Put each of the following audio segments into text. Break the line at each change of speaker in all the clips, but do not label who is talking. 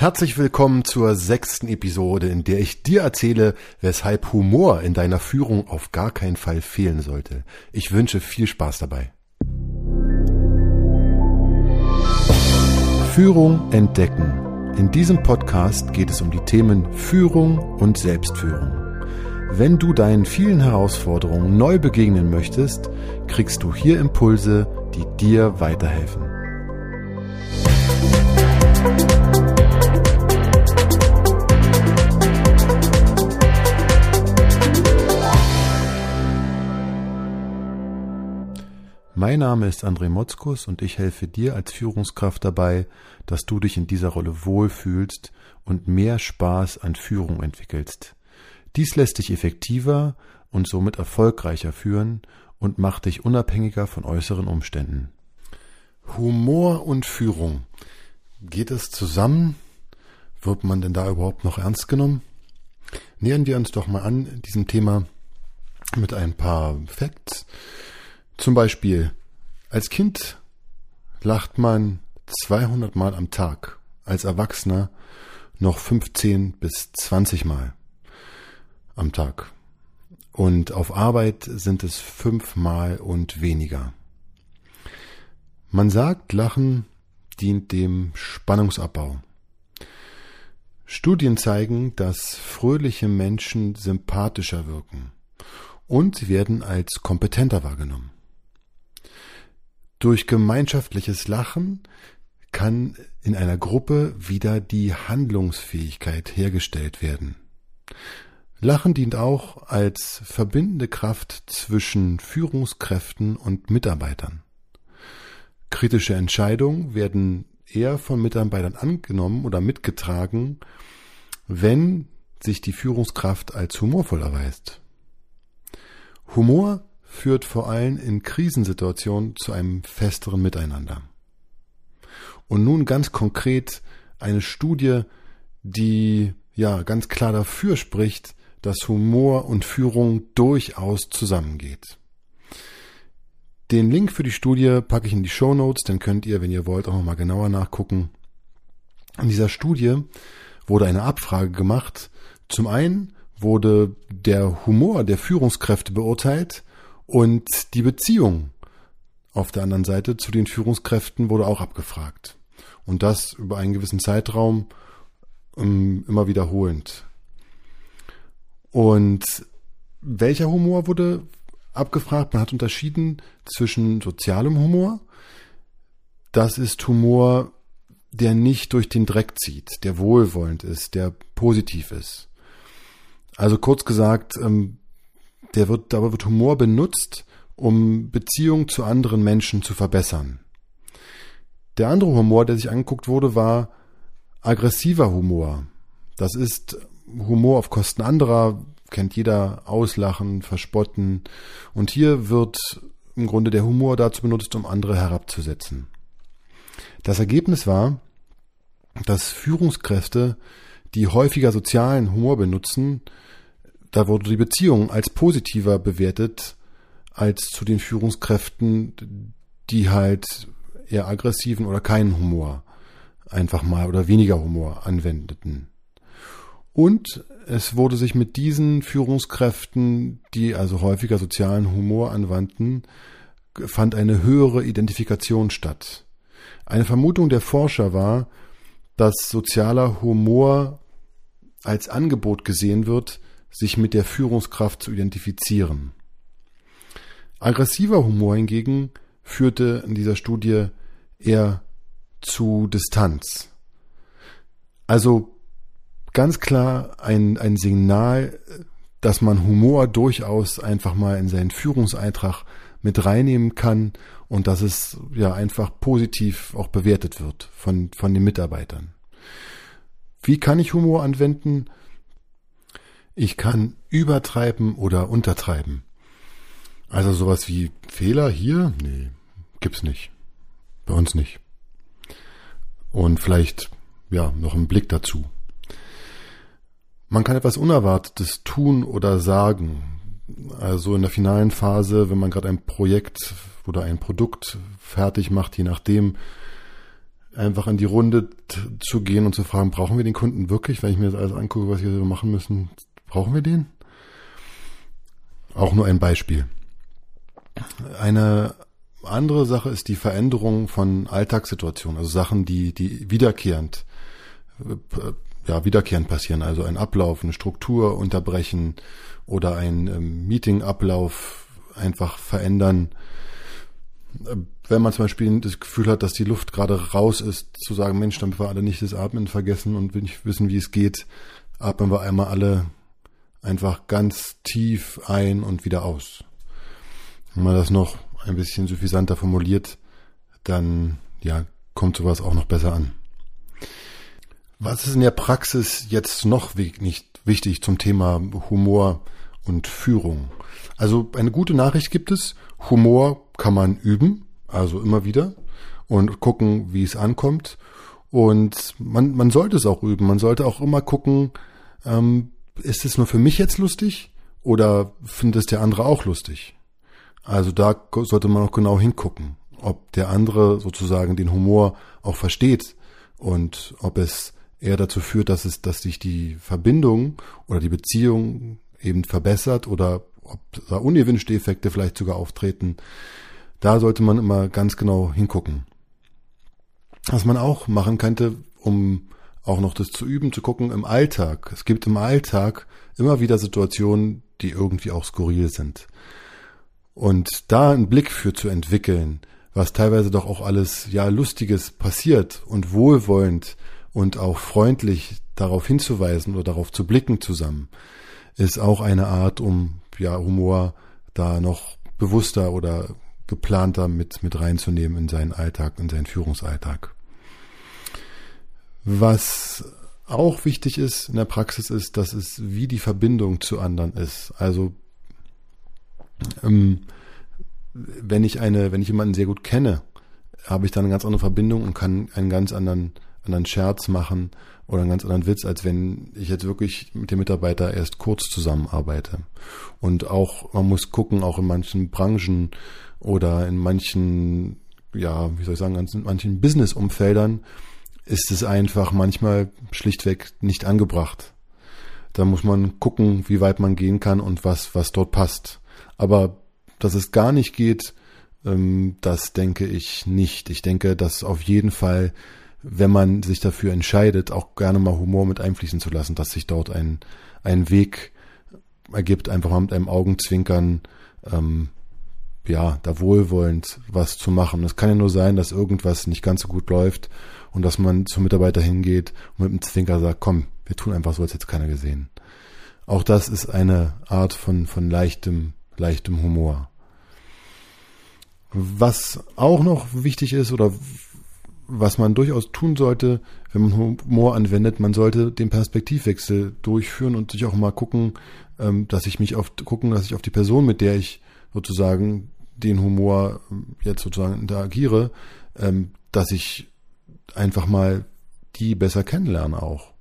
Herzlich willkommen zur sechsten Episode, in der ich dir erzähle, weshalb Humor in deiner Führung auf gar keinen Fall fehlen sollte. Ich wünsche viel Spaß dabei. Führung entdecken. In diesem Podcast geht es um die Themen Führung und Selbstführung. Wenn du deinen vielen Herausforderungen neu begegnen möchtest, kriegst du hier Impulse, die dir weiterhelfen. Mein Name ist André Motzkus und ich helfe dir als Führungskraft dabei, dass du dich in dieser Rolle wohlfühlst und mehr Spaß an Führung entwickelst. Dies lässt dich effektiver und somit erfolgreicher führen und macht dich unabhängiger von äußeren Umständen. Humor und Führung. Geht es zusammen? Wird man denn da überhaupt noch ernst genommen? Nähern wir uns doch mal an diesem Thema mit ein paar Facts. Zum Beispiel, als Kind lacht man 200 Mal am Tag, als Erwachsener noch 15 bis 20 Mal am Tag. Und auf Arbeit sind es fünfmal und weniger. Man sagt, Lachen dient dem Spannungsabbau. Studien zeigen, dass fröhliche Menschen sympathischer wirken und werden als kompetenter wahrgenommen. Durch gemeinschaftliches Lachen kann in einer Gruppe wieder die Handlungsfähigkeit hergestellt werden. Lachen dient auch als verbindende Kraft zwischen Führungskräften und Mitarbeitern. Kritische Entscheidungen werden eher von Mitarbeitern angenommen oder mitgetragen, wenn sich die Führungskraft als humorvoll erweist. Humor führt vor allem in Krisensituationen zu einem festeren Miteinander. Und nun ganz konkret eine Studie, die ja ganz klar dafür spricht, dass Humor und Führung durchaus zusammengeht. Den Link für die Studie packe ich in die Show Notes, dann könnt ihr, wenn ihr wollt, auch nochmal genauer nachgucken. In dieser Studie wurde eine Abfrage gemacht. Zum einen wurde der Humor der Führungskräfte beurteilt und die Beziehung auf der anderen Seite zu den Führungskräften wurde auch abgefragt. Und das über einen gewissen Zeitraum um, ähm, immer wiederholend. Und welcher Humor wurde abgefragt? Man hat unterschieden zwischen sozialem Humor. Das ist Humor, der nicht durch den Dreck zieht, der wohlwollend ist, der positiv ist. Also kurz gesagt, ähm, der wird, dabei wird Humor benutzt, um Beziehungen zu anderen Menschen zu verbessern. Der andere Humor, der sich angeguckt wurde, war aggressiver Humor. Das ist Humor auf Kosten anderer, kennt jeder, auslachen, verspotten. Und hier wird im Grunde der Humor dazu benutzt, um andere herabzusetzen. Das Ergebnis war, dass Führungskräfte, die häufiger sozialen Humor benutzen, da wurde die Beziehung als positiver bewertet als zu den Führungskräften, die halt eher aggressiven oder keinen Humor einfach mal oder weniger Humor anwendeten. Und es wurde sich mit diesen Führungskräften, die also häufiger sozialen Humor anwandten, fand eine höhere Identifikation statt. Eine Vermutung der Forscher war, dass sozialer Humor als Angebot gesehen wird, sich mit der Führungskraft zu identifizieren. Aggressiver Humor hingegen führte in dieser Studie eher zu Distanz. Also ganz klar ein, ein Signal, dass man Humor durchaus einfach mal in seinen Führungseintrag mit reinnehmen kann und dass es ja einfach positiv auch bewertet wird von, von den Mitarbeitern. Wie kann ich Humor anwenden? Ich kann übertreiben oder untertreiben. Also sowas wie Fehler hier? Nee, gibt's nicht. Bei uns nicht. Und vielleicht, ja, noch ein Blick dazu. Man kann etwas Unerwartetes tun oder sagen. Also in der finalen Phase, wenn man gerade ein Projekt oder ein Produkt fertig macht, je nachdem, einfach in die Runde zu gehen und zu fragen, brauchen wir den Kunden wirklich, wenn ich mir das alles angucke, was wir machen müssen, brauchen wir den? Auch nur ein Beispiel. Eine andere Sache ist die Veränderung von Alltagssituationen, also Sachen, die, die wiederkehrend, ja, wiederkehrend passieren, also ein Ablauf, eine Struktur unterbrechen oder ein ähm, Meetingablauf einfach verändern. Wenn man zum Beispiel das Gefühl hat, dass die Luft gerade raus ist, zu sagen, Mensch, damit wir alle nicht das Atmen vergessen und nicht wissen, wie es geht, atmen wir einmal alle einfach ganz tief ein und wieder aus. Wenn man das noch ein bisschen suffisanter formuliert, dann ja, kommt sowas auch noch besser an. Was ist in der Praxis jetzt noch nicht wichtig zum Thema Humor und Führung? Also eine gute Nachricht gibt es. Humor kann man üben, also immer wieder und gucken, wie es ankommt. Und man, man sollte es auch üben. Man sollte auch immer gucken, ähm, ist es nur für mich jetzt lustig oder findet es der andere auch lustig? Also da sollte man auch genau hingucken, ob der andere sozusagen den Humor auch versteht und ob es eher dazu führt, dass es, dass sich die Verbindung oder die Beziehung eben verbessert oder ob da unerwünschte Effekte vielleicht sogar auftreten. Da sollte man immer ganz genau hingucken. Was man auch machen könnte, um auch noch das zu üben, zu gucken im Alltag. Es gibt im Alltag immer wieder Situationen, die irgendwie auch skurril sind. Und da einen Blick für zu entwickeln, was teilweise doch auch alles ja lustiges passiert und wohlwollend und auch freundlich darauf hinzuweisen oder darauf zu blicken zusammen, ist auch eine Art, um ja Humor da noch bewusster oder geplanter mit mit reinzunehmen in seinen Alltag, in seinen Führungsalltag. Was auch wichtig ist in der Praxis ist, dass es wie die Verbindung zu anderen ist. Also ähm, wenn ich eine, wenn ich jemanden sehr gut kenne, habe ich dann eine ganz andere Verbindung und kann einen ganz anderen, anderen Scherz machen oder einen ganz anderen Witz, als wenn ich jetzt wirklich mit dem Mitarbeiter erst kurz zusammenarbeite. Und auch, man muss gucken, auch in manchen Branchen oder in manchen, ja, wie soll ich sagen, in manchen Business-Umfeldern, ist es einfach manchmal schlichtweg nicht angebracht. Da muss man gucken, wie weit man gehen kann und was, was dort passt. Aber dass es gar nicht geht, ähm, das denke ich nicht. Ich denke, dass auf jeden Fall, wenn man sich dafür entscheidet, auch gerne mal Humor mit einfließen zu lassen, dass sich dort ein, ein Weg ergibt, einfach mal mit einem Augenzwinkern, ähm, ja, da wohlwollend was zu machen. Es kann ja nur sein, dass irgendwas nicht ganz so gut läuft und dass man zum Mitarbeiter hingeht und mit dem Zwinker sagt, komm, wir tun einfach so, als hätte es keiner gesehen. Auch das ist eine Art von, von leichtem, leichtem Humor. Was auch noch wichtig ist oder was man durchaus tun sollte, wenn man Humor anwendet, man sollte den Perspektivwechsel durchführen und sich auch mal gucken, ähm, dass ich mich auf gucken, dass ich auf die Person, mit der ich sozusagen den Humor ähm, jetzt sozusagen interagiere, ähm, dass ich einfach mal die besser kennenlerne auch.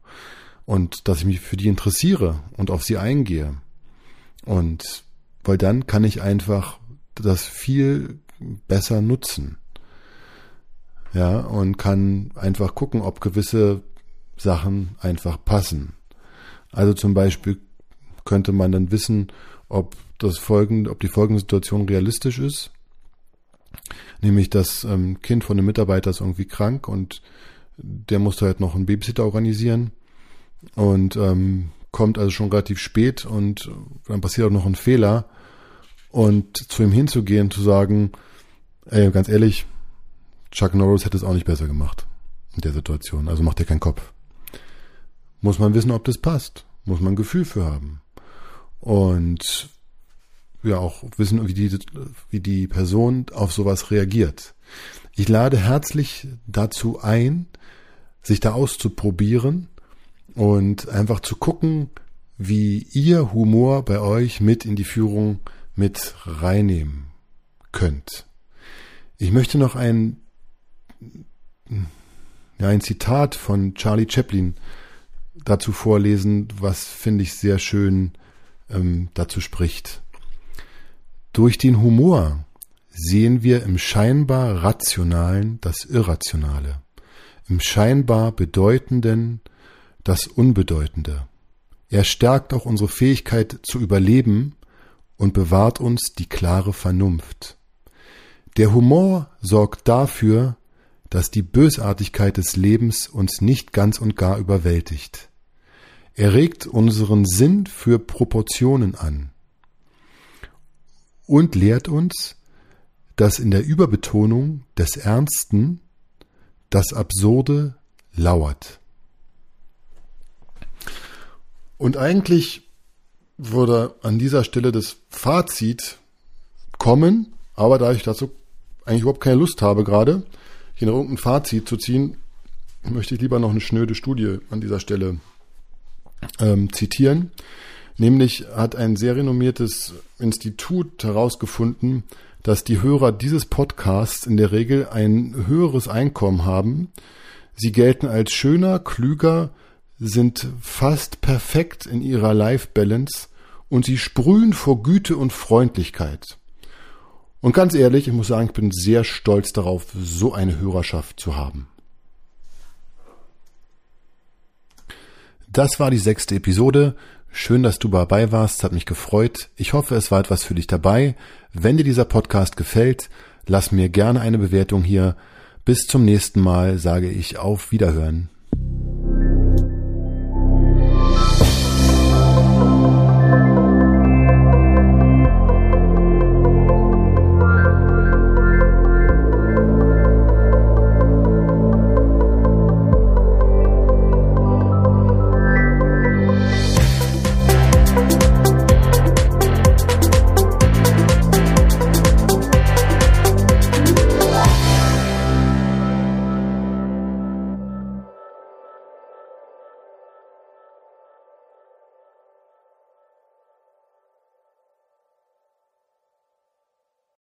Und dass ich mich für die interessiere und auf sie eingehe. Und weil dann kann ich einfach das viel besser nutzen. Ja, und kann einfach gucken, ob gewisse Sachen einfach passen. Also zum Beispiel könnte man dann wissen, ob das folgende, ob die folgende Situation realistisch ist. Nämlich das ähm, Kind von einem Mitarbeiter ist irgendwie krank und der musste halt noch einen Babysitter organisieren. Und ähm, kommt also schon relativ spät und dann passiert auch noch ein Fehler. Und zu ihm hinzugehen, zu sagen, ey, ganz ehrlich, Chuck Norris hätte es auch nicht besser gemacht in der Situation, also macht dir keinen Kopf. Muss man wissen, ob das passt, muss man ein Gefühl für haben. Und ja auch wissen, wie die, wie die Person auf sowas reagiert. Ich lade herzlich dazu ein, sich da auszuprobieren und einfach zu gucken, wie ihr Humor bei euch mit in die Führung mit reinnehmen könnt. Ich möchte noch ein, ja, ein Zitat von Charlie Chaplin dazu vorlesen, was finde ich sehr schön ähm, dazu spricht. Durch den Humor sehen wir im scheinbar Rationalen das Irrationale. im scheinbar Bedeutenden das Unbedeutende. Er stärkt auch unsere Fähigkeit zu überleben und bewahrt uns die klare Vernunft. Der Humor sorgt dafür, dass die Bösartigkeit des Lebens uns nicht ganz und gar überwältigt. Er regt unseren Sinn für Proportionen an und lehrt uns, dass in der Überbetonung des Ernsten das Absurde lauert. Und eigentlich würde an dieser Stelle das Fazit kommen, aber da ich dazu eigentlich überhaupt keine Lust habe gerade, hier noch irgendein Fazit zu ziehen, möchte ich lieber noch eine schnöde Studie an dieser Stelle ähm, zitieren. Nämlich hat ein sehr renommiertes Institut herausgefunden, dass die Hörer dieses Podcasts in der Regel ein höheres Einkommen haben. Sie gelten als schöner, klüger, sind fast perfekt in ihrer Life Balance und sie sprühen vor Güte und Freundlichkeit. Und ganz ehrlich, ich muss sagen, ich bin sehr stolz darauf, so eine Hörerschaft zu haben. Das war die sechste Episode. Schön, dass du dabei warst, hat mich gefreut. Ich hoffe, es war etwas für dich dabei. Wenn dir dieser Podcast gefällt, lass mir gerne eine Bewertung hier. Bis zum nächsten Mal sage ich auf Wiederhören.